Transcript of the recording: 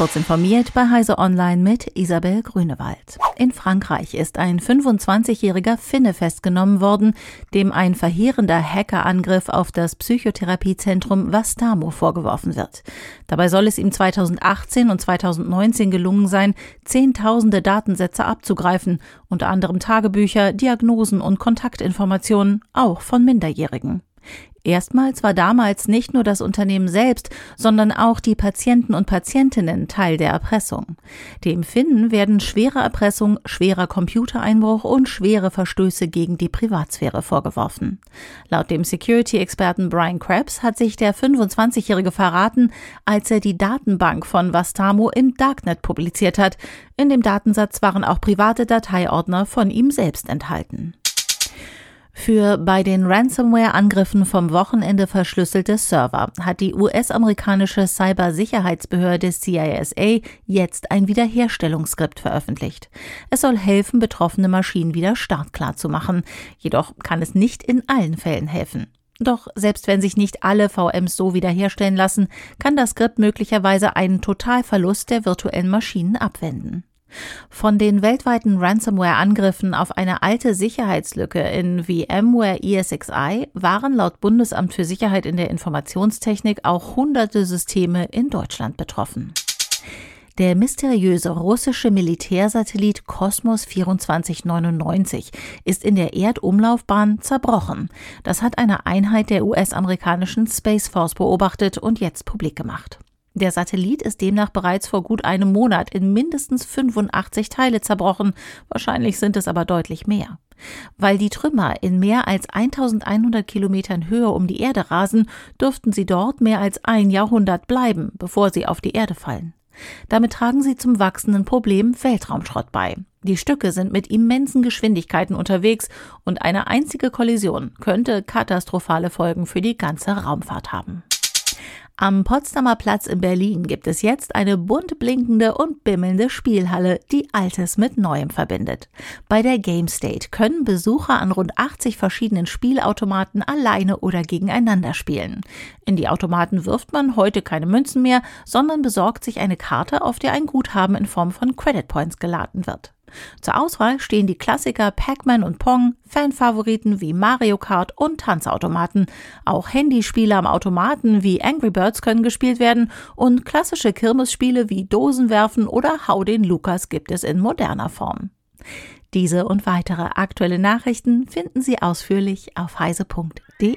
Kurz informiert bei Heise Online mit Isabel Grünewald. In Frankreich ist ein 25-jähriger Finne festgenommen worden, dem ein verheerender Hackerangriff auf das Psychotherapiezentrum Vastamo vorgeworfen wird. Dabei soll es ihm 2018 und 2019 gelungen sein, zehntausende Datensätze abzugreifen, unter anderem Tagebücher, Diagnosen und Kontaktinformationen, auch von Minderjährigen. Erstmals war damals nicht nur das Unternehmen selbst, sondern auch die Patienten und Patientinnen Teil der Erpressung. Dem Finnen werden schwere Erpressung, schwerer Computereinbruch und schwere Verstöße gegen die Privatsphäre vorgeworfen. Laut dem Security-Experten Brian Krebs hat sich der 25-Jährige verraten, als er die Datenbank von Vastamo im Darknet publiziert hat. In dem Datensatz waren auch private Dateiordner von ihm selbst enthalten für bei den Ransomware-Angriffen vom Wochenende verschlüsselte Server hat die US-amerikanische Cybersicherheitsbehörde CISA jetzt ein Wiederherstellungsskript veröffentlicht. Es soll helfen, betroffene Maschinen wieder startklar zu machen. Jedoch kann es nicht in allen Fällen helfen. Doch selbst wenn sich nicht alle VMs so wiederherstellen lassen, kann das Skript möglicherweise einen Totalverlust der virtuellen Maschinen abwenden. Von den weltweiten Ransomware-Angriffen auf eine alte Sicherheitslücke in VMware ESXi waren laut Bundesamt für Sicherheit in der Informationstechnik auch hunderte Systeme in Deutschland betroffen. Der mysteriöse russische Militärsatellit Kosmos 2499 ist in der Erdumlaufbahn zerbrochen. Das hat eine Einheit der US-amerikanischen Space Force beobachtet und jetzt publik gemacht. Der Satellit ist demnach bereits vor gut einem Monat in mindestens 85 Teile zerbrochen, wahrscheinlich sind es aber deutlich mehr. Weil die Trümmer in mehr als 1100 Kilometern Höhe um die Erde rasen, dürften sie dort mehr als ein Jahrhundert bleiben, bevor sie auf die Erde fallen. Damit tragen sie zum wachsenden Problem Weltraumschrott bei. Die Stücke sind mit immensen Geschwindigkeiten unterwegs und eine einzige Kollision könnte katastrophale Folgen für die ganze Raumfahrt haben. Am Potsdamer Platz in Berlin gibt es jetzt eine bunt blinkende und bimmelnde Spielhalle, die Altes mit Neuem verbindet. Bei der Game State können Besucher an rund 80 verschiedenen Spielautomaten alleine oder gegeneinander spielen. In die Automaten wirft man heute keine Münzen mehr, sondern besorgt sich eine Karte, auf der ein Guthaben in Form von Credit Points geladen wird. Zur Auswahl stehen die Klassiker Pac-Man und Pong, Fanfavoriten wie Mario Kart und Tanzautomaten. Auch Handyspiele am Automaten wie Angry Birds können gespielt werden und klassische Kirmesspiele wie Dosenwerfen oder Hau den Lukas gibt es in moderner Form. Diese und weitere aktuelle Nachrichten finden Sie ausführlich auf heise.de.